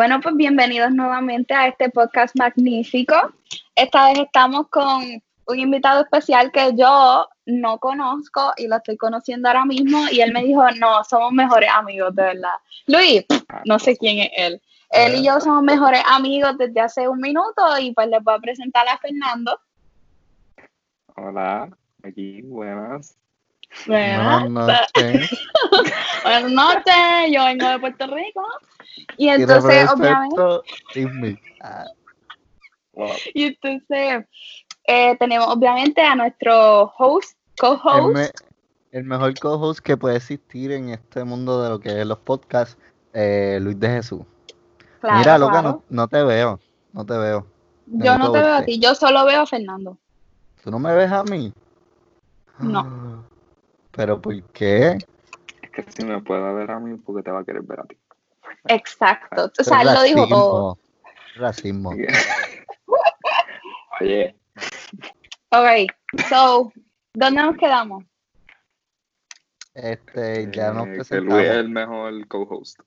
Bueno, pues bienvenidos nuevamente a este podcast magnífico. Esta vez estamos con un invitado especial que yo no conozco y lo estoy conociendo ahora mismo y él me dijo, no, somos mejores amigos, de verdad. Luis, no sé quién es él. Él y yo somos mejores amigos desde hace un minuto y pues les voy a presentar a Fernando. Hola, aquí, buenas. Buenas noches. Buenas noches, yo vengo de Puerto Rico. Y entonces, obviamente. Ah. Y entonces, eh, tenemos obviamente a nuestro host, co-host. El, mejor co-host que puede existir en este mundo de lo que es los podcasts, eh, Luis de Jesús. Mira, loca, no, te veo. No te veo. Yo no te veo a ti, yo solo veo a Fernando. ¿Tú no me ves a mí? No. ¿Pero por qué? Es que si me puede ver a mí, porque te va a querer ver a ti. Exacto. O sea, él lo dijo todo. Racismo. Oye. Ok, so, ¿dónde nos quedamos? Este, ya nos presentamos. Que Luis es el mejor co-host.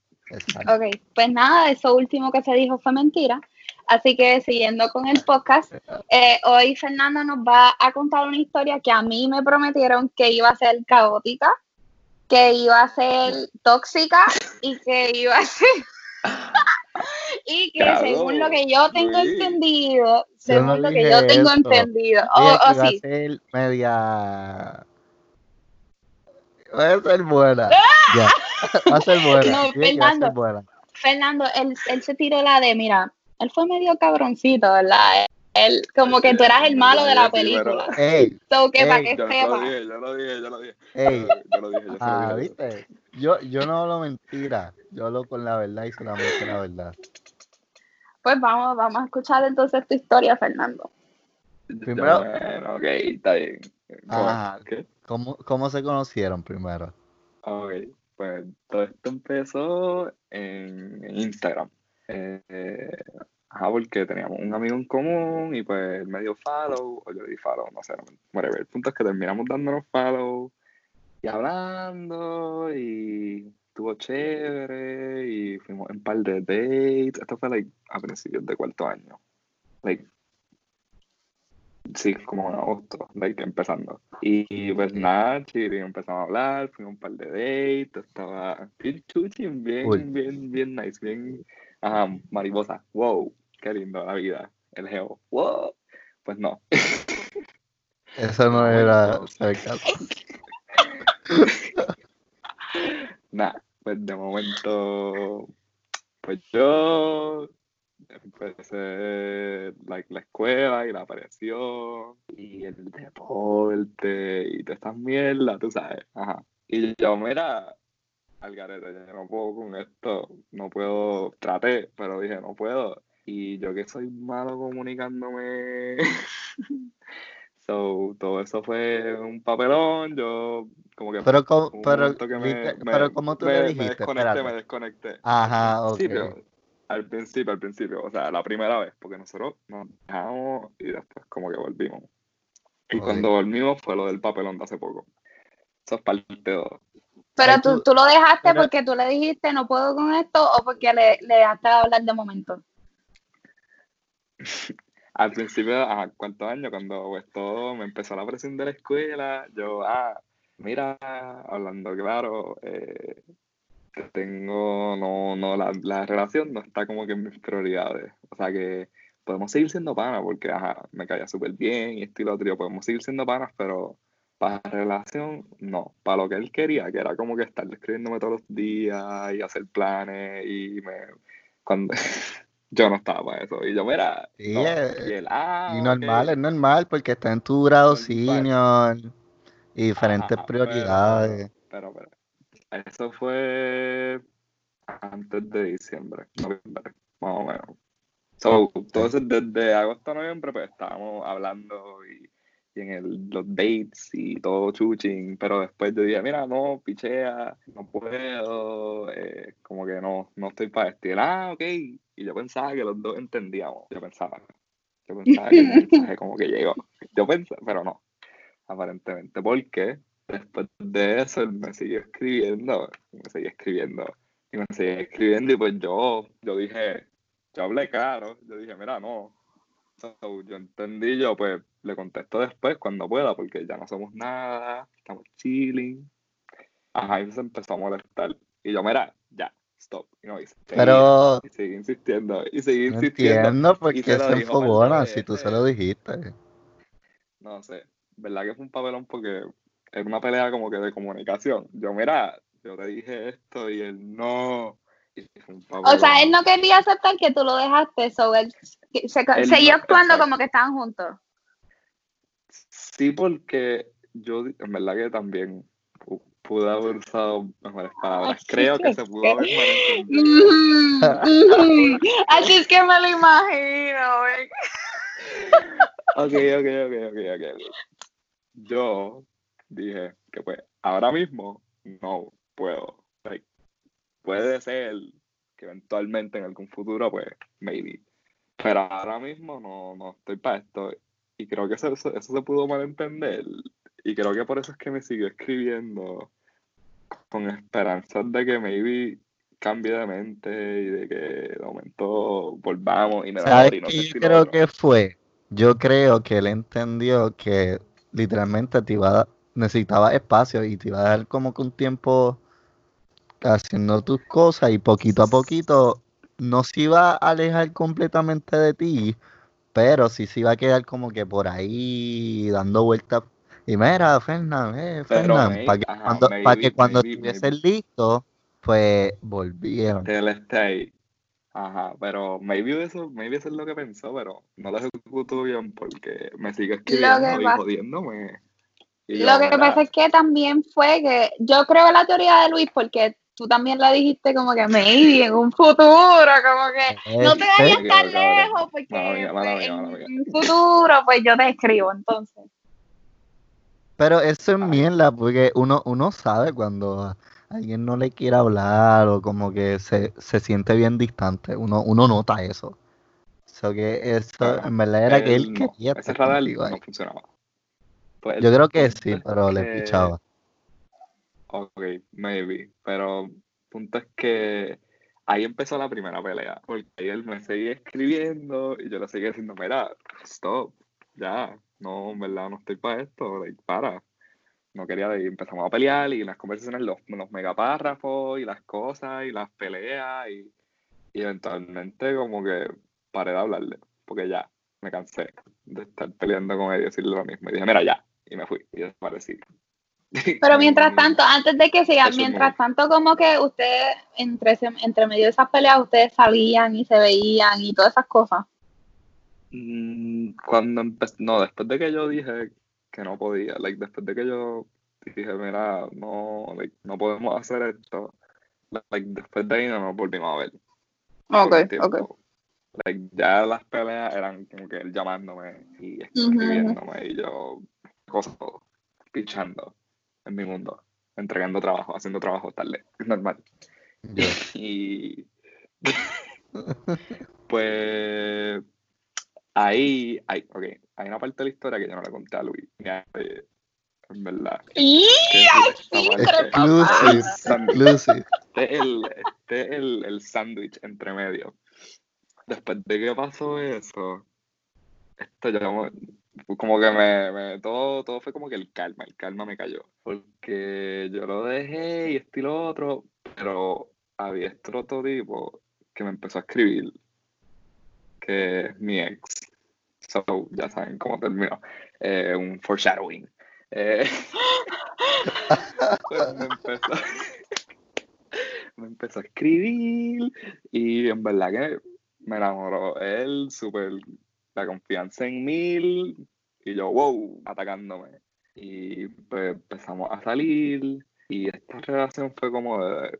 Ok, pues nada, eso último que se dijo fue mentira. Así que siguiendo con el podcast, eh, hoy Fernando nos va a contar una historia que a mí me prometieron que iba a ser caótica, que iba a ser tóxica y que iba a ser... y que según lo que yo tengo entendido, según lo que yo tengo entendido, oh, oh, sí. Va a ser media... Va a ser buena. ya. Va a ser buena. No, Fernando, Fernando, él, él se tiró la de, mira, él fue medio cabroncito, ¿verdad? Él, como que tú eras el malo de la película. Ey, so que para que yo sepa. Lo dije, yo lo dije, yo lo dije. Ey, yo lo dije, yo ah, lo dije. ¿viste? Yo, yo no hablo mentira, yo hablo con la verdad y solamente la verdad. Pues vamos, vamos a escuchar entonces tu historia, Fernando. Primero, bueno, ok, está bien. Ah, ¿cómo, ¿Cómo se conocieron primero? Ok, pues todo esto empezó en, en Instagram. Eh, ajá, porque teníamos un amigo en común y pues me dio follow, o yo le di follow, no sé, whatever. El punto es que terminamos dándonos follow y hablando y estuvo chévere y fuimos en un par de dates. Esto fue like, a principios de cuarto año. Like, sí, como en agosto, like, empezando. Y, pues nada, chile, empezamos a hablar, fuimos un par de dates, estaba bien chuchi, bien, bien, bien nice, bien mariposa. Wow, qué lindo la vida. El geo. Wow. Pues no. Eso no era. Nah, pues de momento, pues yo empecé like, la escuela y la aparición y el deporte y todas estas mierdas, tú sabes. Ajá. Y yo, mira, al garete, ya no puedo con esto, no puedo, traté, pero dije, no puedo. Y yo que soy malo comunicándome, so, todo eso fue un papelón, yo como que... Pero, como, pero, pero como tú le dijiste, me desconecté, me desconecté. Ajá, ok. al principio, al principio, o sea, la primera vez, porque nosotros nos dejamos y después como que volvimos. Y cuando volvimos fue lo del papelón de hace poco. Eso es parte de todo. Pero tú, tú, lo dejaste porque tú le dijiste no puedo con esto o porque le, le dejaste hablar de momento. Al principio, a ¿cuántos años? Cuando pues, me empezó la presión de la escuela, yo, ah, mira, hablando claro, eh, tengo, no, no, la, la, relación no está como que en mis prioridades. O sea que podemos seguir siendo panas porque, ajá, me caía súper bien y estilo otro, podemos seguir siendo panas, pero para relación, no. Para lo que él quería, que era como que estar escribiéndome todos los días y hacer planes y me... Cuando... yo no estaba para eso. Y yo, mira... y, él, ah, y normal, es normal porque está en tu grado senior y diferentes prioridades. Pero, pero, eso fue antes de diciembre, noviembre, más o menos. So, entonces, desde agosto a noviembre, pues estábamos hablando y y en el, los dates y todo chuching, pero después yo dije, mira, no, pichea, no puedo, eh, como que no, no estoy para esto. Y ah, ok, y yo pensaba que los dos entendíamos, yo pensaba, yo pensaba que el mensaje como que llegó, yo pensé, pero no, aparentemente, porque después de eso él me siguió escribiendo, me seguía escribiendo, Y me seguía escribiendo y pues yo, yo dije, yo hablé claro, yo dije, mira, no. Yo entendí, yo pues le contesto después cuando pueda, porque ya no somos nada, estamos chilling. Ajá, y se empezó a molestar. Y yo, mira, ya, stop. Y no, Pero. Y seguí insistiendo, y seguí no insistiendo. Entiendo por qué se enfogona si tú se lo dijiste. No sé, verdad que fue un papelón porque era una pelea como que de comunicación. Yo, mira, yo te dije esto y él no. O sea, él no quería aceptar que tú lo dejaste, so él, se, seguía actuando como que estaban juntos. Sí, porque yo en verdad que también pude haber usado mejores palabras. Creo que se pudo haber Así es que me lo imagino. ok, ok, ok, ok, ok. Yo dije que pues ahora mismo no puedo. Puede ser que eventualmente en algún futuro, pues, maybe. Pero ahora mismo no, no estoy para esto. Y creo que eso, eso, se pudo malentender. Y creo que por eso es que me siguió escribiendo con esperanzas de que maybe cambie de mente y de que de momento volvamos y me da y no sé si creo que fue? Yo creo que él entendió que literalmente te iba necesitaba espacio y te iba a dar como que un tiempo haciendo tus cosas y poquito a poquito no se iba a alejar completamente de ti, pero sí se iba a quedar como que por ahí dando vueltas. Y mira, Fernán, eh, Fernán, para que, cuando, que cuando estuviesen listos, pues volvieron. Él está ahí. Ajá, pero maybe eso, maybe eso es lo que pensó, pero no lo ejecutó bien porque me sigue escribiendo y jodiéndome. lo que pasa es que también fue que yo creo la teoría de Luis porque tú también la dijiste como que maybe en un futuro, como que no te vayas tan lejos, porque pues, en un futuro pues yo te escribo entonces. Pero eso es mierda, porque uno, uno sabe cuando alguien no le quiere hablar o como que se, se siente bien distante, uno, uno nota eso. So que eso en verdad era que él quería. Ese radar no funcionaba. Pues yo creo que sí, pero le escuchaba. Ok, maybe. Pero punto es que ahí empezó la primera pelea. Porque él me seguía escribiendo y yo le seguía diciendo, mira, stop, ya, no, en verdad no estoy para esto, para. No quería ir, empezamos a pelear y las conversaciones, los, los megapárrafos y las cosas y las peleas y, y eventualmente como que paré de hablarle, porque ya me cansé de estar peleando con él y decirle lo mismo. Y dije, mira, ya, y me fui y desaparecí. Pero mientras tanto, antes de que siga, mientras tanto como que ustedes, entre, entre medio de esas peleas, ustedes salían y se veían y todas esas cosas. Mm, cuando empecé, no, después de que yo dije que no podía, like, después de que yo dije, mira, no, no podemos hacer esto, like, después de ahí no nos volvimos a ver. Ok, ok. Like, ya las peleas eran como que él llamándome y escribiéndome y yo cosas pichando en mi mundo, entregando trabajo, haciendo trabajo tarde, es normal. Y pues ahí, hay, okay, hay una parte de la historia que yo no le conté a Luis, en verdad. ¡Y! Este es el, este el, el sándwich entre medio. Después de que pasó eso, esto ya como que me, me, todo, todo fue como que el calma, el calma me cayó. Porque yo lo dejé y esto y lo otro, pero había este otro tipo que me empezó a escribir, que mi ex. So, ya saben cómo terminó. Eh, un foreshadowing. Eh, pues me, empezó, me empezó a escribir y en verdad que me enamoró él, súper la confianza en mil y yo, wow, atacándome. Y pues empezamos a salir y esta relación fue como de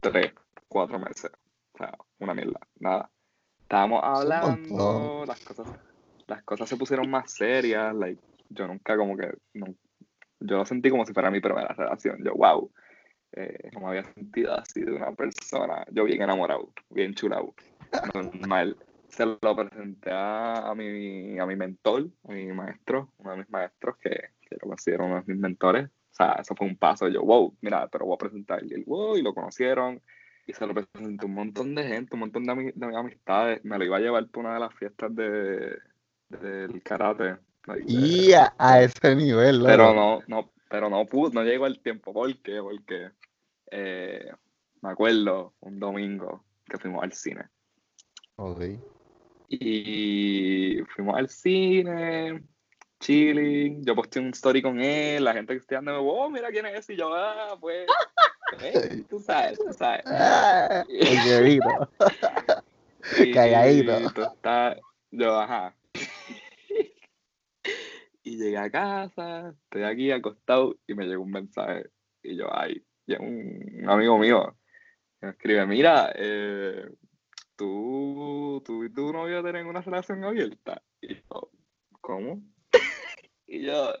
tres, cuatro meses. O sea, una mierda, nada. Estábamos hablando, las cosas, las cosas se pusieron más serias, like, yo nunca como que, no, yo lo sentí como si fuera mi primera relación, yo, wow, eh, no me había sentido así de una persona, yo bien enamorado, bien chulado, normal se lo presenté a, mi, a mi mentor, a mi maestro, uno de mis maestros que, que lo considero uno de mis mentores. O sea, eso fue un paso. Yo, wow, mira, pero voy a presentar. Y él, wow, y lo conocieron. y se lo presenté a un montón de gente, un montón de, ami- de amistades. Me lo iba a llevar para una de las fiestas de, del karate. Y a, a ese nivel, loco. pero no, no, pero no pudo, no llegó el tiempo. ¿Por qué? Porque eh, me acuerdo un domingo que fuimos al cine. Ok. Y fuimos al cine, chilling. Yo posté un story con él, la gente que estoy andando, oh, mira quién es. Y yo, ah, pues, eh, tú sabes, tú sabes. Ah. Y- Calladito. y tú estás- yo, ajá. y llegué a casa, estoy aquí acostado y me llegó un mensaje. Y yo, ay, y un, un amigo mío que me escribe, mira, eh, tú, tú y tu novio tienen una relación abierta. Y yo, ¿cómo? y yo,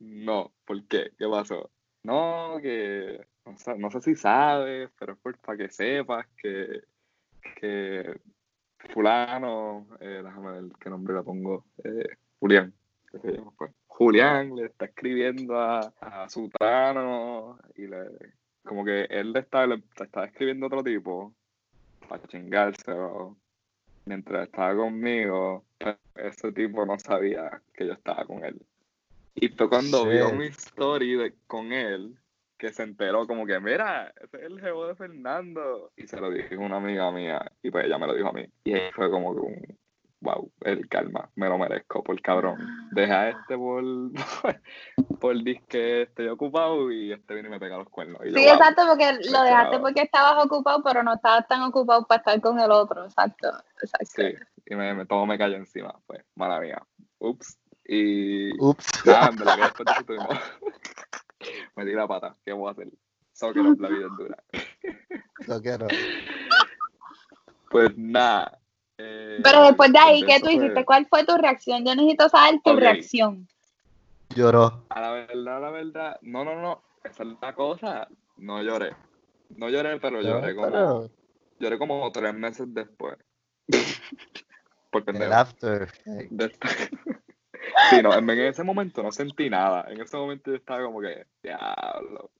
no, ¿por qué? ¿Qué pasó? No, que no sé, no sé si sabes, pero es por- para que sepas que, que fulano, eh, déjame ver qué nombre le pongo, eh, Julián. Pues, Julián le está escribiendo a, a Sutano y le, como que él le estaba, le estaba escribiendo a otro tipo para chingárselo mientras estaba conmigo, ese tipo no sabía que yo estaba con él. Y fue cuando vio Shit. mi story de- con él que se enteró como que, mira, ese es el jevo de Fernando. Y se lo dije a una amiga mía y pues ella me lo dijo a mí. Y ahí fue como que un, wow, el calma, me lo merezco por cabrón. Deja este por, por disque estoy ocupado y este viene y me pega los cuernos. Y yo, Sí, wow. exacto, porque lo dejaste porque estabas ocupado, pero no estabas tan ocupado para estar con el otro. Exacto, exacto. Sí, y me, me, todo me cayó encima, pues, mala mía. Ups. Y Ups. nada, que después de eso tuvimos... Metí la pata, ¿qué voy a hacer? Soccer of la vida es dura. Lo quiero. Pues nada. Pero después de ahí, ¿qué tú hiciste? ¿Cuál fue tu reacción? Yo necesito saber tu reacción. Lloró. A la verdad, a la verdad, no, no, no, esa es la cosa, no lloré. No lloré, pero lloré como, Pero lloré como tres meses después. Porque el after. Sí, no, en en ese momento no sentí nada. En ese momento yo estaba como que, diablo.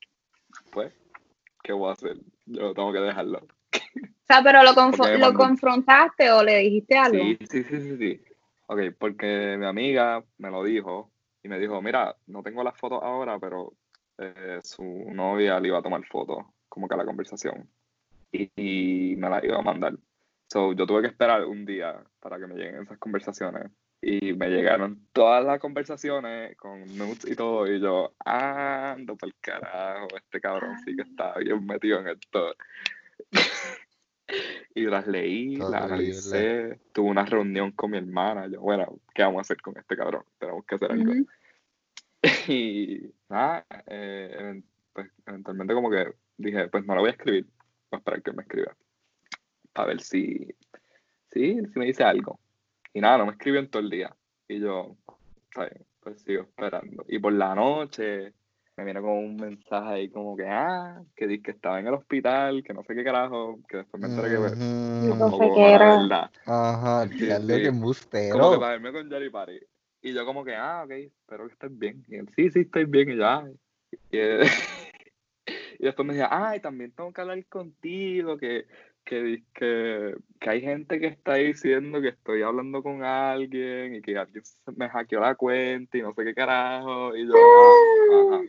Pues, ¿qué voy a hacer? Yo tengo que dejarlo. O sea, pero lo, me lo confrontaste o le dijiste algo. Sí, sí, sí, sí, sí. Ok, porque mi amiga me lo dijo y me dijo, mira, no tengo las fotos ahora, pero eh, su novia le iba a tomar fotos, como que a la conversación. Y, y me la iba a mandar. So, yo tuve que esperar un día para que me lleguen esas conversaciones. Y me llegaron todas las conversaciones con nudes y todo. Y yo, ando por el carajo, este cabrón sí que está bien metido en esto. y las leí, las analicé. Tuve una reunión con mi hermana. Yo, bueno, ¿qué vamos a hacer con este cabrón? Tenemos que hacer algo. Y nada, eh, pues eventualmente como que dije, pues no lo voy a escribir, voy a esperar que me escriba. Para ver si, si, si me dice algo. Y nada, no me escribió en todo el día. Y yo, está bien, pues sigo esperando. Y por la noche me viene como un mensaje ahí como que, ah, que dice que estaba en el hospital, que no sé qué carajo, que después me enteré que pues. No sé qué era verdad. Ajá, Sí, diablo, sí. que Como que embustero. para verme con Jerry Party. Y yo como que, ah, ok, espero que estés bien. Y él, sí, sí, estoy bien. Y yo, ah. Y, él- y después me decía, ay, también tengo que hablar contigo, que, que, que, que hay gente que está diciendo que estoy hablando con alguien y que alguien se me hackeó la cuenta y no sé qué carajo. Y yo, ah, ajá,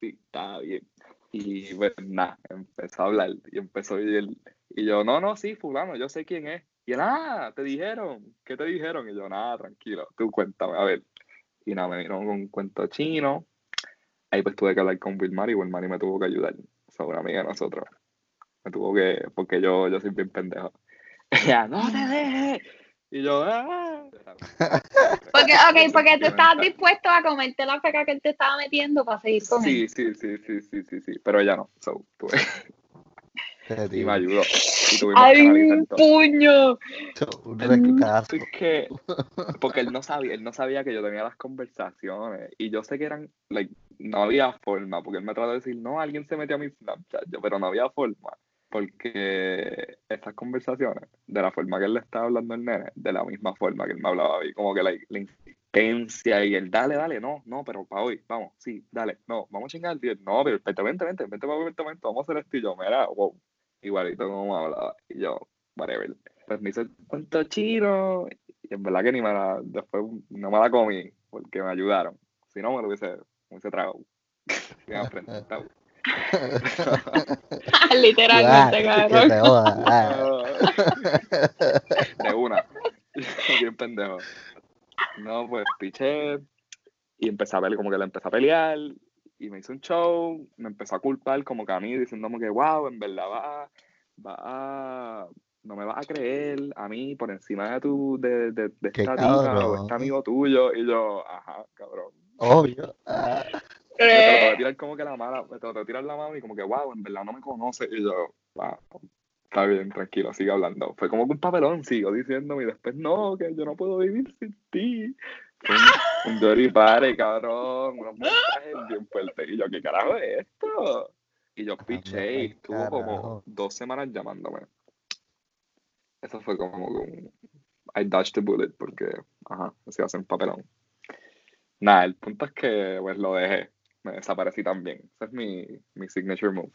sí, está bien. Y pues nada, empezó a hablar y empezó y él, y yo, no, no, sí, fulano, yo sé quién es. Y él, ah, te dijeron, ¿qué te dijeron? Y yo, nada, tranquilo, tú cuéntame, a ver. Y nada, me vino con un cuento chino. Ahí pues tuve que hablar con Wilmar y Wilmar me tuvo que ayudar. Son una amiga de nosotros. Me tuvo que, porque yo, yo soy bien pendejo. Ella, no te dejes. Y yo, ah. Porque, ok, porque tú estabas dispuesto a comerte la feca que él te estaba metiendo para seguir con él. Sí, sí, sí, sí, sí, sí, sí. Pero ella no. So, tuve, y me ayudó. Y tuvimos que ¡Ay, un puño! Un El rectazo. punto es que, porque él no sabía, él no sabía que yo tenía las conversaciones y yo sé que eran, like, no había forma, porque él me trató de decir, no, alguien se metió a mi Snapchat, yo, pero no había forma, porque estas conversaciones, de la forma que él le estaba hablando al nene, de la misma forma que él me hablaba a mí, como que le pensia y el dale, dale, no, no, pero para hoy, vamos, sí, dale, no, vamos a chingar el día, no, pero vente, vente, vente, vente para vente, vente, vamos a hacer esto y yo, mira, wow, igualito como hablaba, y yo, whatever. Pues me hizo el cuento chino, y en verdad que ni me la, después no me la comí, porque me ayudaron, si no me lo hubiese, me hubiese tragado. Me. Literalmente, cabrón. ah. de una. Bien pendejo. No, pues piché y empecé a ver como que le empecé a pelear y me hizo un show, me empezó a culpar como que a mí diciéndome que wow, en verdad va, va a, no me vas a creer a mí por encima de tu, de, de, de esta tipa o este amigo tuyo y yo, ajá, cabrón. Obvio. ah. Me trató de Eh, tirar como que la mala, me trató de tirar la mano y como que wow, en verdad no me conoce y yo, wow, está bien, tranquilo, sigue hablando. Fue como que un papelón, sigo diciéndome y después no, que yo no puedo vivir sin ti. Fue Un, un dirty party, cabrón, unos mensajes bien fuertes. Y yo, ¿qué carajo es esto? Y yo piché y estuvo como dos semanas llamándome. Eso fue como que un... I dodged the bullet porque, ajá, se hacer un papelón. Nada, el punto es que pues lo dejé. Me desaparecí también. Ese es mi, mi signature move.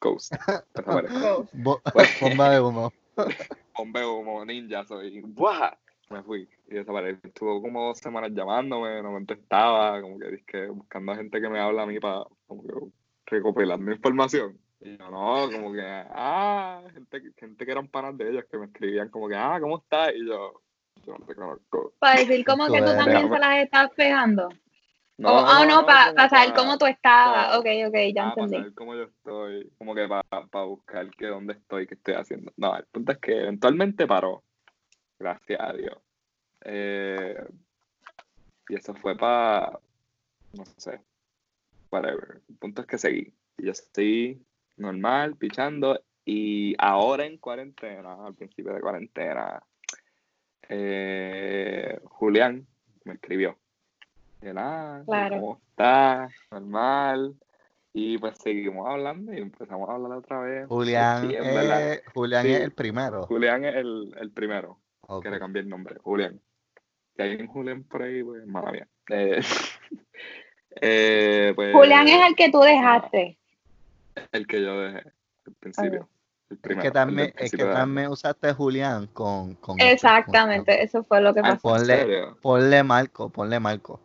Ghost. Desaparezco. Pues- Bomba de humo. Hombre, como ninja soy. ¡Buah! Me fui y desaparecí. Estuvo como dos semanas llamándome, no me contestaba, como que dizque buscando a gente que me habla a mí para como que recopilando información. Y yo no, como que, ah, gente, gente que eran panas de ellos que me escribían como que, ah, ¿cómo estás? Y yo, yo no te conozco. Para decir como que tú también se las estás pegando. No, o, ah, no, para como saber cómo tú estabas. Ok, ok, ya Ah, para entendí. saber cómo yo estoy, como que para buscar que dónde estoy, qué estoy haciendo. No, el punto es que eventualmente paró, gracias a Dios. Eh, y eso fue para, no sé, whatever. El punto es que seguí. Y yo estoy normal, pichando, y ahora en cuarentena, al principio de cuarentena, eh, Julián me escribió. Ah, Claro. ¿cómo estás? Normal. Y pues seguimos hablando y empezamos a hablar otra vez. Julián, Sí, es, Julián Sí. es el primero. Julián es el, el primero que le cambié el nombre, Julián. Si hay un Julián por ahí, pues, mala mía. Eh, eh, pues, Julián es el que tú dejaste. el que yo dejé al principio. Es que también, es que de también usaste Julián con, con este, Exactamente, eso fue lo que Ah, pasó. ¿en Ponle- serio? Ponle Marco, ponle Marco.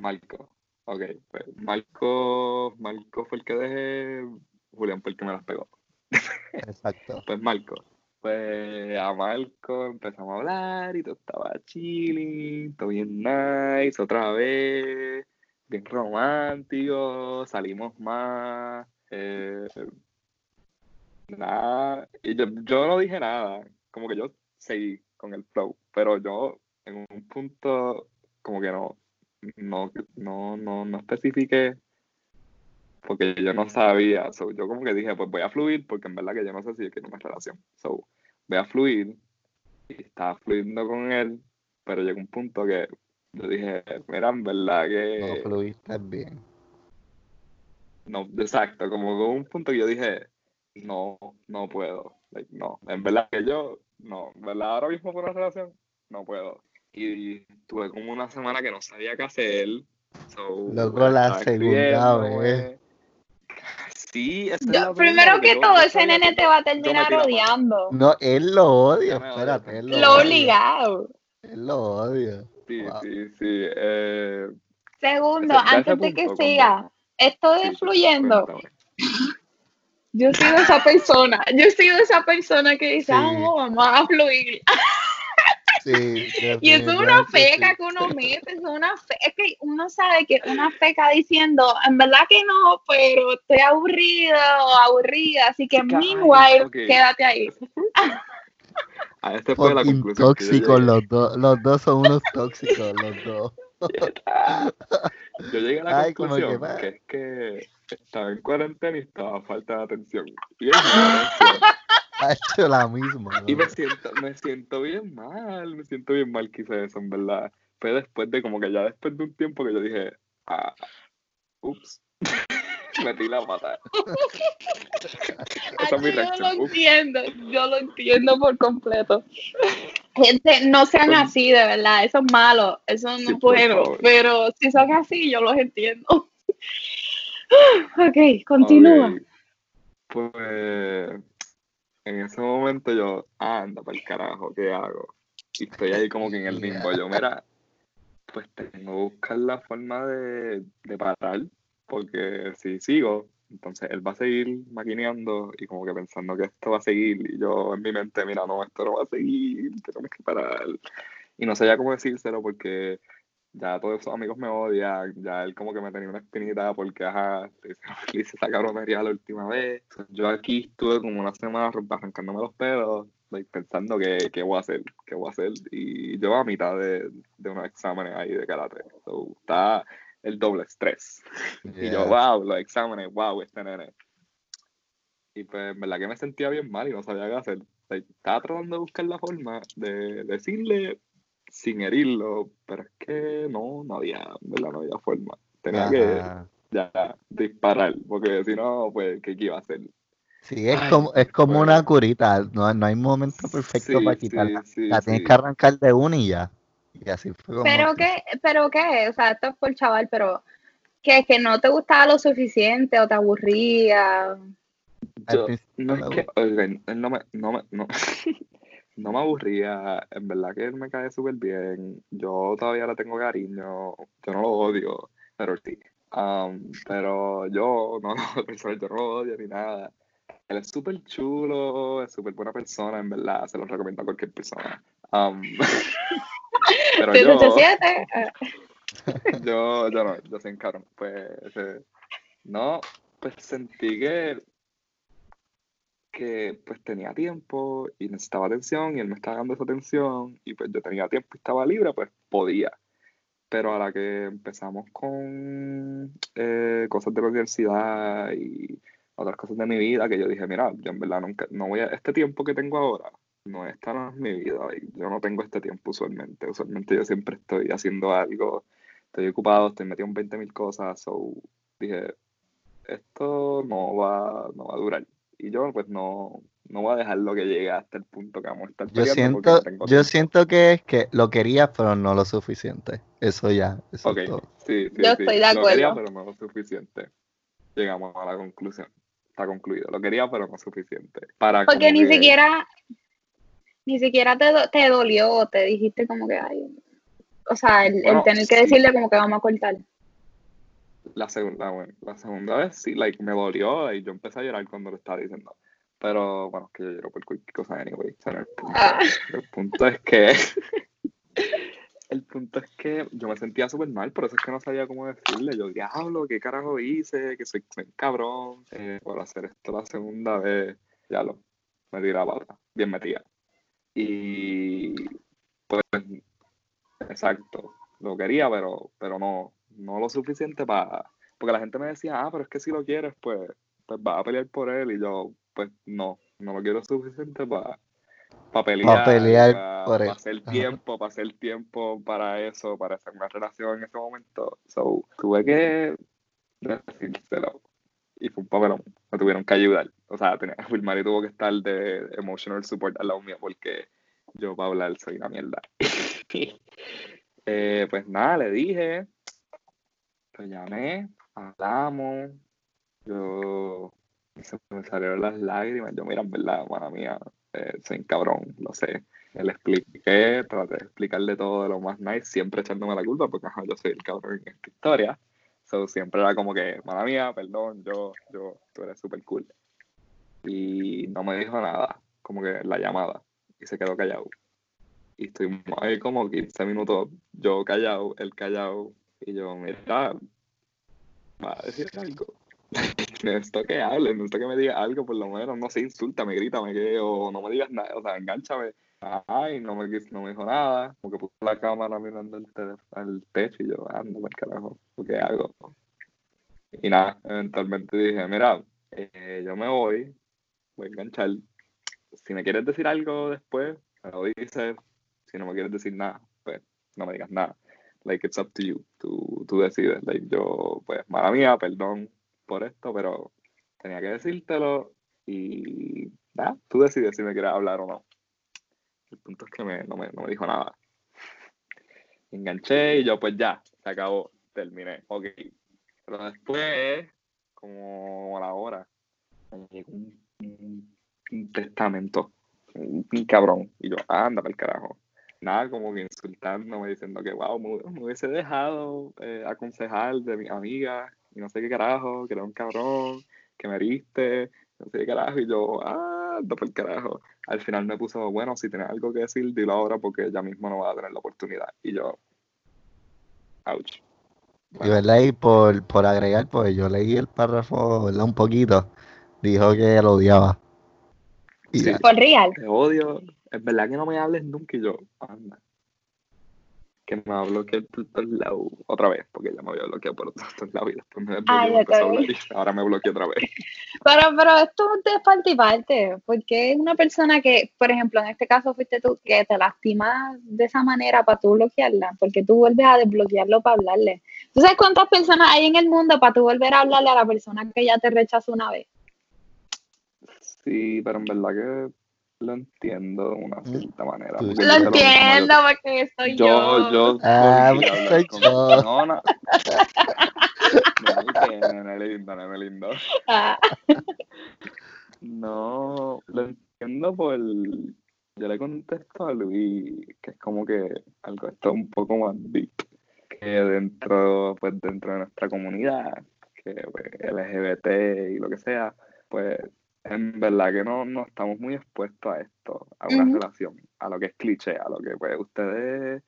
Marco. Ok, pues Marco, Marco fue el que dejé, Julián fue el que me las pegó. Exacto. Pues Marco. Pues a Marco empezamos a hablar y todo estaba chilling, todo bien nice, otra vez, bien romántico, salimos más, eh, nada, y yo, yo no dije nada, como que yo seguí con el flow, pero yo en un punto como que no, no, no, no, no especifiqué porque yo no sabía, so, yo como que dije, pues voy a fluir, porque en verdad que yo no sé si yo quiero una relación, so, voy a fluir, y estaba fluyendo con él, pero llegó un punto que yo dije, mira, en verdad No que, fluiste bien. no, exacto, como con un punto que yo dije, no, no puedo, like, no, en verdad que yo, no, en verdad ahora mismo por una relación, no puedo, y tuve como una semana que no sabía qué hacer, so, Loco, la segunda vez. Sí, es Yo- primero que todo, ese nene te va a terminar odiando. No, él lo odia, espérate, él lo Lo obligado. Él lo odia. Sí, Wow. sí, sí. Eh, Segundo, antes de que siga, esto de sí, sí, fluyendo, yo he sido esa persona, yo he sido esa persona que dice, Sí. ah, no, vamos a fluir. Sí, Y eso es una feca sí. que uno mete, es una fe es que uno sabe que una feca diciendo, en verdad que no, pero estoy aburrida o aburrida, así que Es meanwhile, quédate ahí. Ah, esta fue la conclusión tóxicos los dos. Los dos son unos tóxicos, los dos. Yo llegué a la Ay, como que conclusión que, es que estaba en cuarentena y estaba a falta de atención. Y, es. Ha hecho la misma. y me siento, me siento bien mal, me siento bien mal que hice eso, en verdad. Fue después de como que ya después de un tiempo que yo dije, ah, ups, metí la pata. Esa es mi Aquí yo lo reacción. Ups. entiendo, yo lo entiendo por completo. Gente, no sean así, de verdad, eso es malo, eso no es bueno, pero si son así, yo los entiendo. ok, continúa. Pues en ese momento yo, anda para el carajo, ¿qué hago? Y estoy ahí como que en el limbo. Yo, mira, pues tengo que buscar la forma de, de parar, porque si sigo, entonces él va a seguir maquineando y como que pensando que esto va a seguir. Y yo en mi mente, mira, no, esto no va a seguir, tenemos que parar. Y no sabía cómo decírselo porque ya todos esos amigos me odian, ya él como que me tenía una espinita porque, ajá, le hice esa cabronería la última vez. Yo aquí estuve como una semana arrancándome los pelos, pensando que, qué voy a hacer, qué voy a hacer. Y yo a mitad de, de unos exámenes ahí de karate. So, está el doble estrés. Y yo, wow, los exámenes, wow, este nene. Y pues, en verdad que me sentía bien mal y no sabía qué hacer. estaba tratando de buscar la forma de decirle sin herirlo, pero es que no, no había, ¿verdad? No había forma. Tenía que ya disparar, porque si no, pues, ¿qué iba a hacer? Sí, es como, es como pues una curita, no, no hay momento perfecto para quitarla. la tienes que arrancar de una y ya. Y así fue Pero qué, pero qué, o sea, esto es por chaval, pero que, que no te gustaba lo suficiente o te aburría. no es que, oigan, no me, no me, no, no me aburría, en verdad que él me cae súper bien, yo todavía le tengo cariño, yo no lo odio, pero sí. Um, pero yo no, yo no lo odio ni nada. Él es súper chulo, es súper buena persona, en verdad, se lo recomiendo a cualquier persona. Um, pero yo, yo, yo no, yo soy caro. Pues, eh, no, pues sentí que que pues tenía tiempo y necesitaba atención y él me estaba dando esa atención y pues yo tenía tiempo y estaba libre, pues podía. Pero a la que empezamos con eh, cosas de la universidad y otras cosas de mi vida, que yo dije, mira, yo en verdad nunca, no voy a, este tiempo que tengo ahora, no esta no es mi vida, yo no tengo este tiempo usualmente, usualmente yo siempre estoy haciendo algo, estoy ocupado, estoy metido en 20 mil cosas, so dije, esto no va, no va a durar y yo pues no, no voy a dejarlo que llegue hasta el punto que vamos a estar yo siento yo siento que es que lo quería pero no lo suficiente. Eso ya eso okay. Sí, sí, yo estoy de acuerdo lo quería pero no lo suficiente. Llegamos a la conclusión. Está concluido. Lo quería pero no suficiente. Para porque ni siquiera ni siquiera te, te dolió te dijiste como que ay o sea el, tener que decirle como que vamos a cortar la segunda, bueno, la segunda vez sí, like, me dolió y yo empecé a llorar cuando lo estaba diciendo. Pero bueno, que yo lloro por cualquier cosa anyway. el, punto, ah. el punto es que. el punto es que yo me sentía súper mal, por eso es que no sabía cómo decirle. Yo, diablo, ¿qué carajo hice? Que soy, soy cabrón eh, por hacer esto la segunda vez. Ya lo, me di la pata, bien metida. Y pues, exacto, lo quería, pero, pero no, no lo suficiente para... Porque la gente me decía, ah, pero es que si lo quieres, pues, pues vas a pelear por él. Y yo, pues no, no lo quiero suficiente para para pelear, pelear por él. hacer tiempo, para hacer tiempo para eso, para hacer una relación en ese momento. So, tuve que decírselo. Y fue un papelón. Me tuvieron que ayudar. O sea, tenía que filmar y tuvo que estar de emotional support al lado mío porque yo para hablar soy una mierda. eh, pues nada, le dije, lo llamé, hablamos, yo se me salieron las lágrimas, yo mira, en verdad, mala mía, eh, soy un cabrón, lo sé. Le expliqué, traté de explicarle todo de lo más nice, siempre echándome la culpa, porque yo soy el cabrón en esta historia. So, siempre era como que, mala mía, perdón, yo, yo, tú eres súper cool. Y no me dijo nada, como que la llamada, y se quedó callado. Y estuvimos ahí como 15 minutos, yo callado, él callado, y yo, mira, va a decir algo. necesito que hable, necesito que me diga algo, por lo menos, no sé, insúltame, grítame, que, o no me digas nada, o sea, enganchame. Ay, no me, no me dijo nada, porque puso la cámara mirando el al techo y yo, ando por carajo, ¿qué hago? Y nada, eventualmente dije, mira, eh, yo me voy, voy a enganchar. Si me quieres decir algo después, me lo dices. Si no me quieres decir nada, pues no me digas nada like it's up to you, tú, tú decides, like yo, pues, mala mía, perdón por esto, pero tenía que decírtelo y, nada, tú decides si me quieres hablar o no. El punto es que me, no, me, dijo nada. Enganché y yo, pues ya, se acabó, terminé, ok. Pero después, como a la hora, me llegó un, testamento, un, un cabrón. Y yo, anda para el carajo. Nada, como que insultándome, diciendo que, wow, me, me hubiese dejado eh, aconsejar de mi amiga y no sé qué carajo, que era un cabrón, que me heriste, no sé qué carajo. Y yo, ah, para el carajo. Al final me puso, bueno, si tienes algo que decir, dilo ahora porque ya mismo no vas a tener la oportunidad. Y yo, ouch. Y verdad, y por, por agregar, pues yo leí el párrafo, ¿verdad? Un poquito. Dijo que lo odiaba. Y Sí. ya. Por real. Te odio. Es verdad que no me hables nunca y yo, anda. Que me va a bloquear por todos lados otra vez, porque ya me había bloqueado por todos lados y después me desbloqueó Ah, y ahora me bloqueó otra vez. Pero, pero esto es parte y parte, porque es una persona que, por ejemplo, en este caso fuiste tú, que te lastimas de esa manera para tú bloquearla, porque tú vuelves a desbloquearlo para hablarle. ¿Tú sabes cuántas personas hay en el mundo para tú volver a hablarle a la persona que ya te rechazó una vez? Sí, pero en verdad que lo entiendo de una cierta manera. Lo yo entiendo, porque soy yo. Yo, yo, Ah, hablar soy con- yo. No, no. Nene lindo, nene lindo. Ah, No, lo entiendo por... Yo le contesto a Luis que es como que algo está un poco más deep que dentro, pues dentro de nuestra comunidad, que pues, LGBT y lo que sea, pues en verdad que no, no estamos muy expuestos a esto, a una relación, a lo que es cliché, a lo que pues ustedes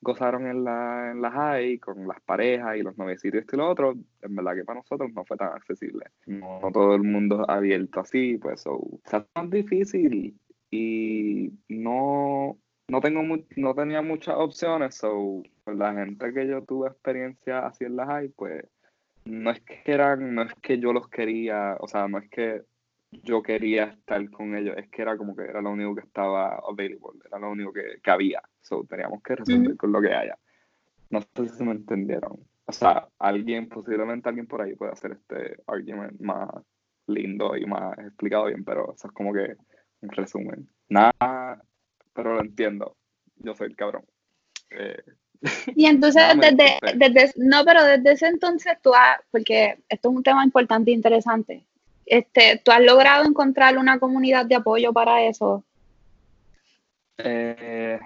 gozaron en la, en la high con las parejas y los noviecitos y esto y lo otro, en verdad que para nosotros no fue tan accesible. No, no todo el mundo es abierto así, pues so, hace más difícil y no, no tengo mu- no tenía muchas opciones, so la gente que yo tuve experiencia así en la high, pues no es que eran, no es que yo los quería, o sea, no es que yo quería estar con ellos, es que era como que era lo único que estaba available, era lo único que, que había, so teníamos que resolver con lo que haya. No sé si me entendieron. O sea, alguien, posiblemente alguien por ahí puede hacer este argument más lindo y más explicado bien, pero eso es como que un resumen. Nada, pero lo entiendo. Yo soy el cabrón. Eh, Y entonces, desde, desde, no, pero desde ese entonces tú has, porque esto es un tema importante e interesante, este, tú has logrado encontrar una comunidad de apoyo para eso. eh,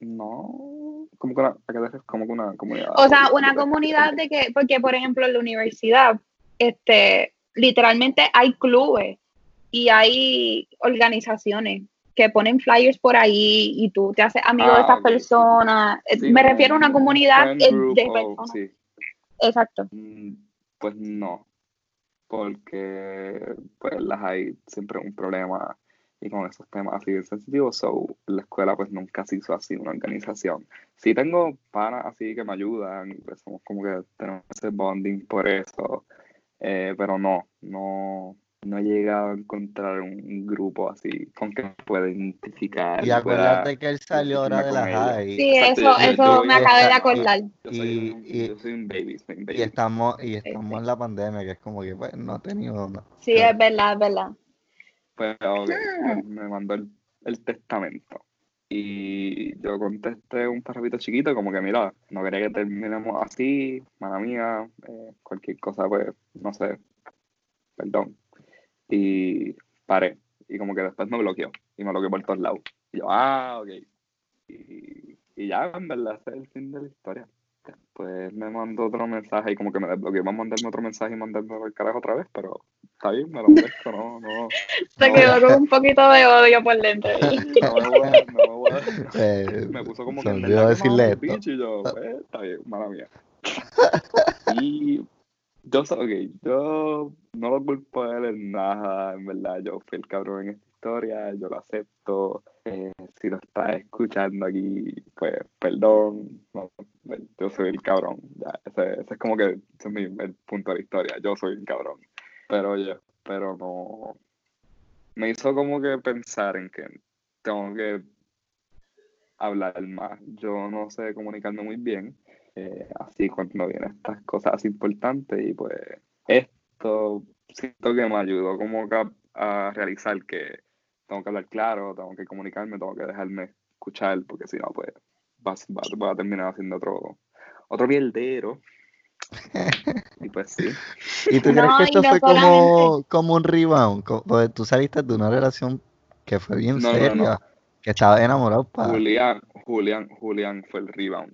no, como que una. Como que una comunidad. O sea, una comunidad de que, porque por ejemplo en la universidad, este, literalmente hay clubes y hay organizaciones que ponen flyers por ahí y tú te haces amigo de Ah, estas personas. Eh, Sí, Me refiero a una un comunidad eh, de personas. sí. Exacto. Mm, Pues no, porque pues las hay siempre un problema y con esos temas así de sensitivos, so la escuela pues nunca se hizo así una organización. Sí tengo panas así que me ayudan, pues somos como que tenemos ese bonding por eso, eh, pero no, no, no he llegado a encontrar un, grupo así con que me pueda identificar. Y pueda- acuérdate que él salió ahora de la high. Sí, eso, yo- yo- eso me acabé de acordar. Yo soy, Y- un, y- yo soy un baby, soy un baby. Y estamos, y sí. estamos en la pandemia, que es como que pues, no he tenido. no- Sí, es verdad, es verdad. Pues, Ah. pues, me mandó el, el testamento. Y yo contesté un parrafito chiquito, como que, mira, no quería que terminemos así, mala mía, eh, cualquier cosa, pues, no sé, perdón. Y paré. Y como que después me bloqueó. Y me bloqueó por todos lados. Y yo, ah, ok. Y, y ya, en verdad, ese es el fin de la historia. Después me mandó otro mensaje y como que me desbloqueó para mandarme otro mensaje y mandarme al carajo otra vez, pero está bien, me lo merezco, no, no. Se No. quedó con un poquito de odio por dentro. No me voy a, no me voy a- Eh, Me puso como se que olvidó me decirle esto. bicho y yo, pues, está bien, mala mía. Yo, so- ok, yo no lo culpo a él en nada, en verdad, yo fui el cabrón en esta historia, yo lo acepto. Eh, si lo estás escuchando aquí, pues, perdón, no, yo soy el cabrón, ya, ese, es como que es mi, el punto de la historia, yo soy el cabrón. Pero yo, pero no, me hizo como que pensar en que tengo que hablar más. Yo no sé comunicarme muy bien, eh, así cuando vienen estas cosas así importantes y pues esto siento que me ayudó como que a, a realizar que tengo que hablar claro, tengo que comunicarme, tengo que dejarme escuchar, porque si no, pues va, a terminar haciendo otro, otro pierdero. y pues sí. ¿Y tú crees que esto fue como, como un rebound? Porque tú saliste de una relación que fue bien seria, que estaba enamorado para... Julián, Julián, Julián fue el rebound.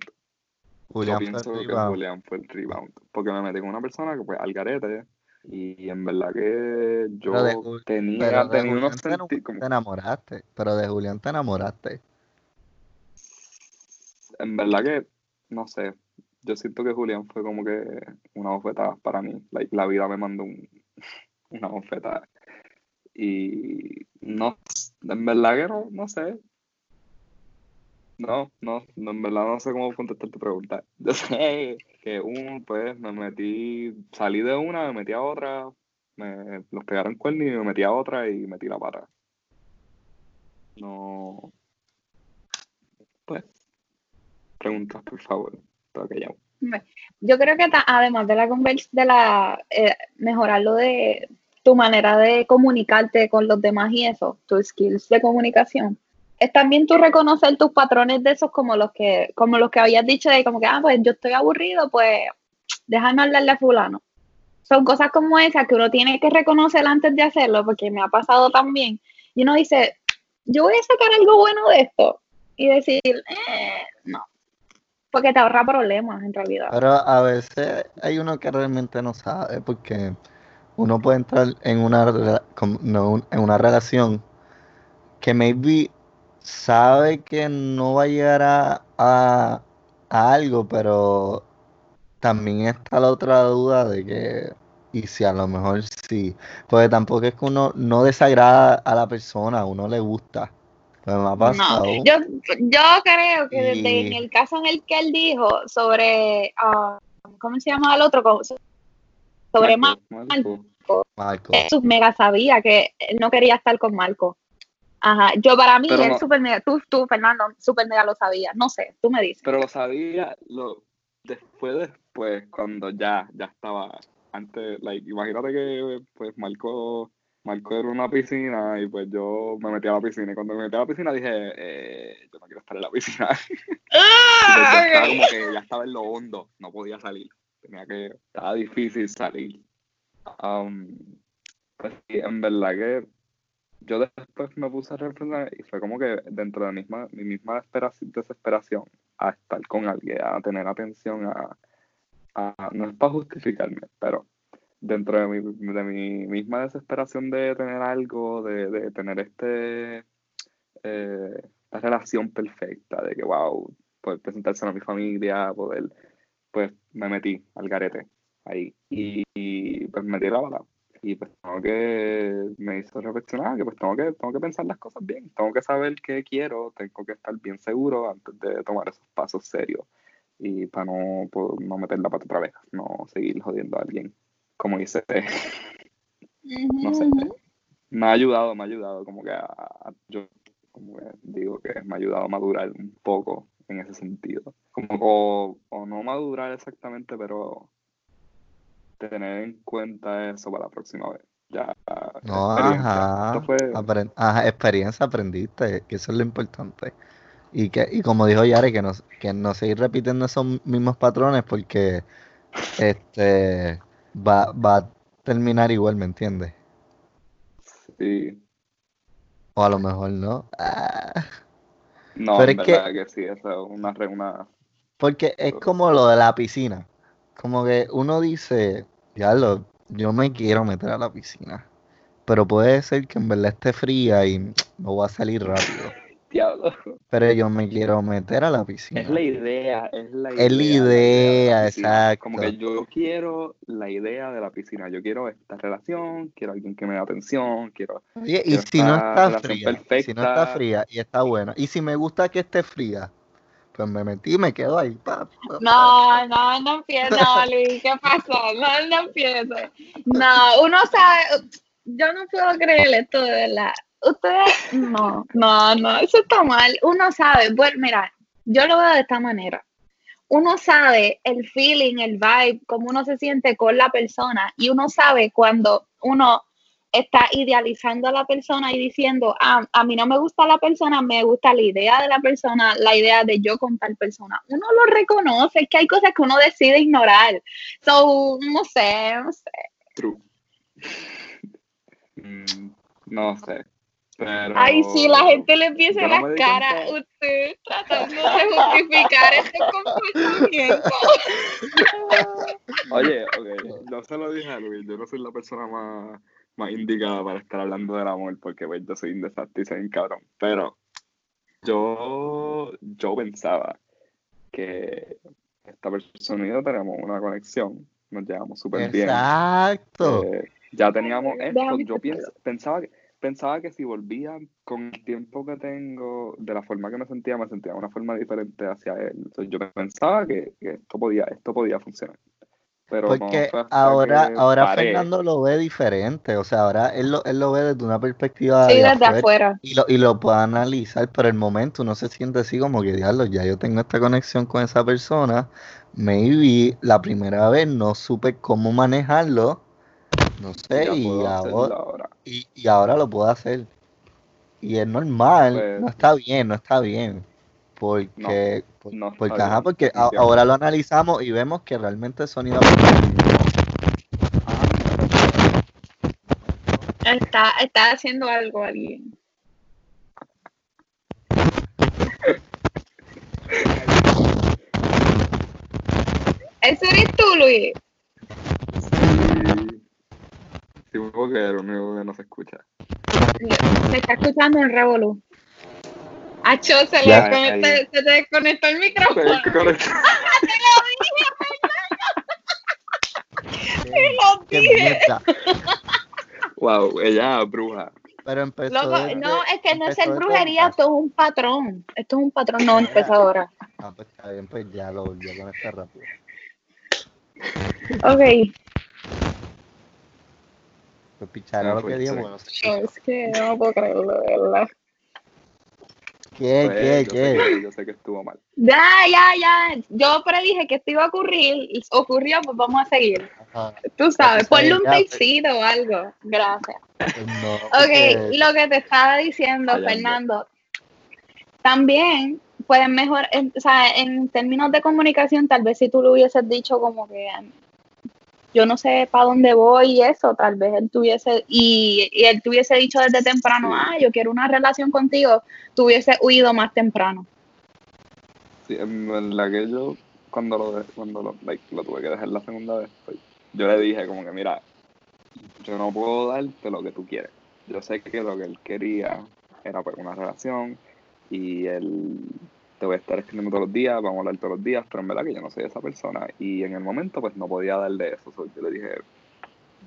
Julián Yo pienso que Julián fue el rebound. Porque me metí con una persona que fue al garete. Y en verdad que yo tenía, tenía unos te, te enamoraste, pero de Julián te enamoraste. En verdad que, no sé, yo siento que Julián fue como que una bofetada para mí. la vida me mandó una bofetada. Y no, en verdad que no, no sé. No, no, en verdad no sé cómo contestar tu pregunta. Yo sé que un, pues me metí, salí de una, me metí a otra, me los pegaron cuernos y me metí a otra y metí la pata. No. Pues, preguntas, por favor. Yo creo que además de la de la eh, mejorarlo de tu manera de comunicarte con los demás y eso, tus skills de comunicación, es también tú reconocer tus patrones de esos como los que, como los que habías dicho de como que, ah, pues yo estoy aburrido, pues déjame hablarle a fulano. Son cosas como esas que uno tiene que reconocer antes de hacerlo, porque me ha pasado también. Y uno dice, yo voy a sacar algo bueno de esto. Y decir, eh, no. Porque te ahorra problemas en realidad. Pero a veces hay uno que realmente no sabe, porque uno puede entrar en una, en una relación que maybe sabe que no va a llegar a, algo, pero también está la otra duda de que, y si a lo mejor sí, porque tampoco es que uno no desagrada a la persona, a uno le gusta. Pues me ha pasado. yo, creo que desde en el caso en el que él dijo sobre, ah, ¿cómo se llama el otro? Sobre Marco. Marco. mega sabía que él no quería estar con Marco. Ajá, yo para mí, él super mega, tú, tú, Fernando, super mega lo sabía, no sé, tú me dices. Pero lo sabía, lo, después, después, cuando ya, ya estaba, antes, like, imagínate que, pues, Marco, Marco era una piscina y pues yo me metí a la piscina y cuando me metí a la piscina dije, eh, yo no quiero estar en la piscina. ¡Ah! estaba como que ya estaba en lo hondo, no podía salir, tenía que, estaba difícil salir. Um, pues sí, en verdad que yo después me puse a reflexionar y fue como que dentro de mi misma, mi misma desesperación a estar con alguien, a tener atención, a, no es para justificarme, pero dentro de mi, de mi misma desesperación de tener algo, de, tener este eh, esta relación perfecta, de que wow, poder presentárselo a mi familia, poder, pues me metí al garete ahí y, pues metí la bala y pues tengo que, me hizo reflexionar que pues tengo que, tengo que pensar las cosas bien, tengo que saber qué quiero, tengo que estar bien seguro antes de tomar esos pasos serios y para no, pues, no meter la pata otra vez, no seguir jodiendo a alguien, como dice, no sé, me ha ayudado, me ha ayudado, como que yo como que digo que me ha ayudado a madurar un poco en ese sentido, como o, o no madurar exactamente, pero tener en cuenta eso para la próxima vez. Ya, no, ajá, ajá, experiencia aprendiste, que eso es lo importante. Y que y como dijo Yare, que no, que no seguir repitiendo esos mismos patrones porque este va, va a terminar igual, ¿me entiendes? Sí. O a lo mejor no. Ah. No, Pero es verdad que, sí, eso es una, una... Porque es como lo de la piscina. Como que uno dice, lo yo me quiero meter a la piscina. Pero puede ser que en verdad esté fría y me voy a salir rápido. Diablo. Pero yo me quiero meter a la piscina. Es la idea, es la idea. Es la idea, exacto. Como que yo quiero la idea de la piscina. Yo quiero esta relación, quiero alguien que me dé atención, quiero. y si no está fría, si no está fría y está buena. Y si me gusta que esté fría, pues me metí y me quedo ahí. no, no, no empieces, no, Luis, ¿qué pasó? No, no empieces. No, uno sabe, yo no puedo creer esto de verdad. Ustedes, no, no, no, eso está mal. Uno sabe, bueno, mira, yo lo veo de esta manera. Uno sabe el feeling, el vibe, cómo uno se siente con la persona y uno sabe cuando uno está idealizando a la persona y diciendo, ah, a mí no me gusta la persona, me gusta la idea de la persona, la idea de yo con tal persona. Uno lo reconoce, es que hay cosas que uno decide ignorar. So, no sé, no sé. True. Mm, no sé. Pero Ay, sí, la gente le empieza no di caras, cuenta. usted tratando de justificar este comportamiento. Oye, ok, yo se lo dije a Luis, yo no soy la persona más, más indicada para estar hablando del amor, porque pues, yo soy un desastre y soy un cabrón. Pero yo, yo pensaba que esta persona y yo tenemos una conexión, nos llevamos súper bien. Exacto. Eh, ya teníamos esto. Yo pienso, pensaba que pensaba que si volvía con el tiempo que tengo, de la forma que me sentía, me sentía de una forma diferente hacia él. Entonces, yo pensaba que, que esto podía, esto podía funcionar. Pero no Porque ahora, que ahora. Fernando lo ve diferente, o sea, ahora él lo, él lo ve desde una perspectiva Sí, de desde afuera afuera. y lo, y lo puede analizar, pero el momento uno se siente así como que, diablo, ya yo tengo esta conexión con esa persona, maybe la primera vez no supe cómo manejarlo, no sé, y ahora, ahora. y, y ahora lo puedo hacer. Y es normal, Pues- no está bien, no está bien. Porque, por- no porque, ajá, porque a- ahora lo analizamos y vemos que realmente Sony Está, está haciendo algo alguien. ¿Eso eres tú, Luis? Sí, sí, porque lo único que no se escucha. Se está escuchando un revolú. Acho, se, le Ya, se te desconectó el micrófono. Es que- Lo dije. mierda. Wow, ella es bruja. Pero empezó Loco, desde- no, es que no es desde brujería, esto es un patrón. Esto es un patrón, no empezó ahora. Ah, pues está bien, pues ya lo volvió a conectar rápido. Ok, Pues pichar Ya lo fue, que dijo, sí. bueno, no, es que no puedo creerlo, verdad. ¿Qué, Pues, qué, yo, qué? Sé que, yo sé que estuvo mal. Ya, ya, ya. Yo predije que esto iba a ocurrir ocurrió, pues vamos a seguir. Ajá, Tú sabes, ponle un ya, pues. o algo. Gracias. pues no, Ok, lo que te estaba diciendo. Fernando, también pueden mejorar, o sea, en términos de comunicación, tal vez si tú le hubieses dicho como que yo no sé para dónde voy y eso, tal vez él tuviese, y, y él tuviese dicho desde temprano, Sí. ah, yo quiero una relación contigo, tuviese huido más temprano. Sí, en verdad que yo, cuando lo, de- cuando lo, like, lo tuve que dejar la segunda vez, pues, yo le dije como que, mira, yo no puedo darte lo que tú quieres. Yo sé que lo que él quería era pues, una relación y él te voy a estar escribiendo todos los días, vamos a hablar todos los días, pero en verdad que yo no soy esa persona. Y en el momento pues no podía darle eso. So, yo le dije,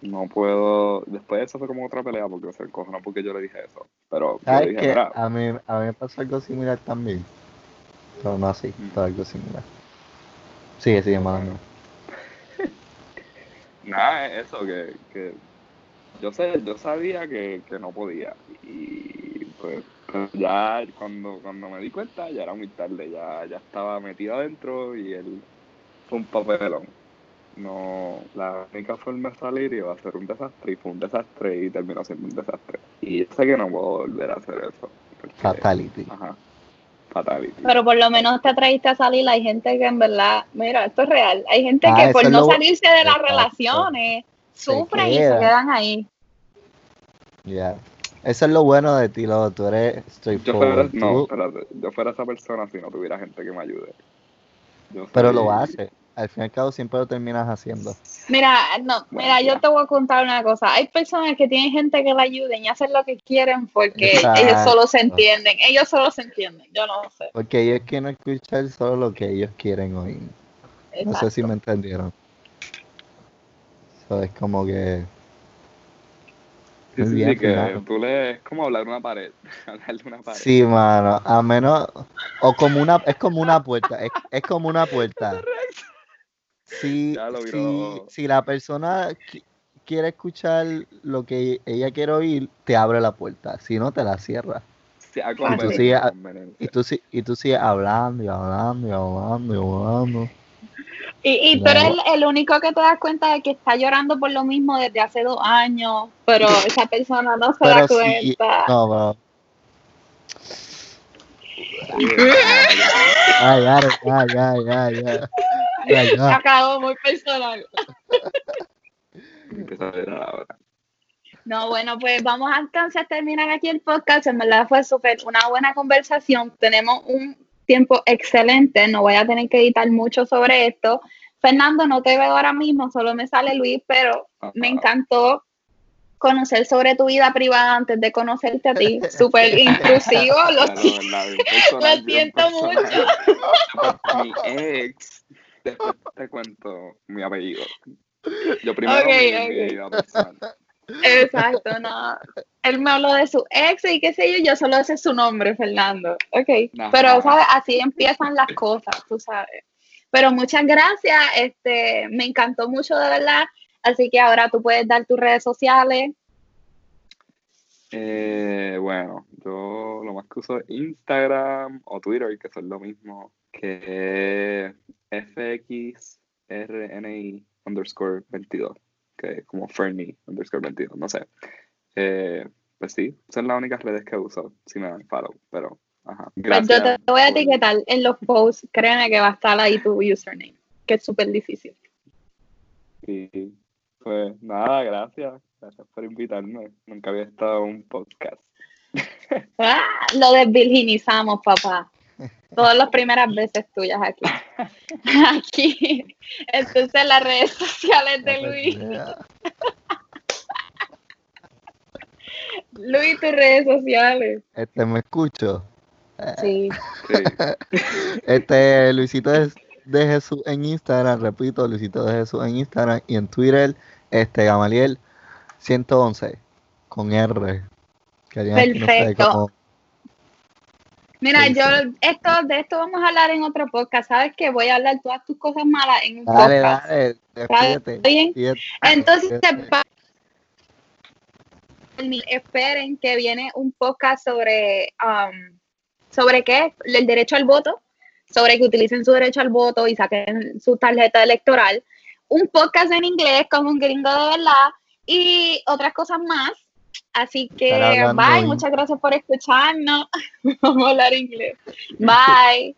no puedo, después de eso fue como otra pelea porque se encojonó porque yo le dije eso. Pero yo mira, A mí, a mí me pasó algo similar también. Pero no así, Mm. algo similar. Sigue, sigue, mano. Nada, es eso, que, que yo sé, yo sabía que, que no podía. Y pues, pues, ya cuando, cuando me di cuenta ya era muy tarde, ya, ya estaba metido adentro y él fue un papelón. No, la única forma de salir iba a ser un desastre y fue un desastre y terminó siendo un desastre. Y yo sé que no puedo volver a hacer eso. porque- Fatality. Ajá. Fatality. Pero por lo menos te atreviste a salir. Hay gente que en verdad, mira, esto es real. Hay gente Ah, que por no lo- salirse de las Exacto. relaciones sufren y se queda. quedan ahí. Ya. Eso es lo bueno de ti, lo tú eres Yo fuera, straightforward. no, espérate, yo fuera esa persona si no tuviera gente que me ayude. Yo pero soy- lo hace. Al fin y al cabo siempre lo terminas haciendo. Mira, no, Bueno, mira, yo te voy a contar una cosa. Hay personas que tienen gente que la ayuden y hacen lo que quieren porque Exacto. ellos solo se entienden. Ellos solo se entienden. Yo no sé. Porque ellos quieren escuchar solo lo que ellos quieren oír. No sé si me entendieron. So, es como que. Sí, Muy sí, bien, sí, que Fernando. tú le es como hablar una pared, hablarle una pared. Sí, mano, a menos, o como una, es como una puerta, es, es como una puerta. Si, si, si la persona qui- quiere escuchar lo que ella quiere oír, te abre la puerta, si no te la cierra. Sí, Y tú sigues-. Y tú, y tú sigues hablando y hablando y hablando y hablando. Y, y tú eres el, el único que te das cuenta de que está llorando por lo mismo desde hace dos años, pero esa persona no se da Pero sí, cuenta. no, pero- Ay, ya, ya, ya. Ya, Se ya. acabó muy personal. A. No, bueno, pues vamos a entonces terminar aquí el podcast. En verdad fue súper una buena conversación. Tenemos un tiempo excelente. No voy a tener que editar mucho sobre esto. Fernando, no te veo ahora mismo, solo me sale Luis, pero me encantó conocer sobre tu vida privada antes de conocerte a ti. Súper intrusivo, lo siento. Lo. Después, mi ex, después te cuento mi apellido. Yo primero Ok, mi, mi ok. vida personal. Exacto, no. Él me habló de su ex y qué sé yo, yo solo sé su nombre, Fernando. Ok, Ajá. pero ¿sabes? así empiezan las cosas, tú sabes. Pero muchas gracias, este, me encantó mucho de verdad. Así que ahora tú puedes dar tus redes sociales. Eh, bueno, yo lo más que uso es Instagram o Twitter, que son lo mismo, que FXRNI underscore 22, que como Fernie underscore 22, no sé. Eh, pues sí, son las únicas redes que uso, si me dan follow, pero ajá. Pues Gracias. yo te voy a por- etiquetar en los posts, créeme que va a estar ahí tu username, que es súper difícil. Y pues nada, gracias. Gracias por invitarme. Nunca había estado en un podcast. Ah, lo desvirginizamos, papá. Todas las primeras veces tuyas aquí. Aquí. Entonces las redes sociales de Luis. Luis, tus redes sociales. Este, me escucho. Sí. Sí. Este, Luisito de, de Jesús en Instagram, repito, Luisito de Jesús en Instagram y en Twitter, este, Gamaliel 111 con R. No Perfecto. Mira, yo esto, de esto vamos a hablar en otro podcast. ¿Sabes que Voy a hablar todas tus cosas malas en un Dale, podcast. dale, ¿Está despídete. bien? despídete, Entonces, despídete. esperen que viene un podcast sobre, um, ¿sobre qué? El derecho al voto, sobre que utilicen su derecho al voto y saquen su tarjeta electoral. Un podcast en inglés con un gringo de verdad y otras cosas más. Así que, bye, muchas gracias por escucharnos. Vamos a hablar inglés. Bye.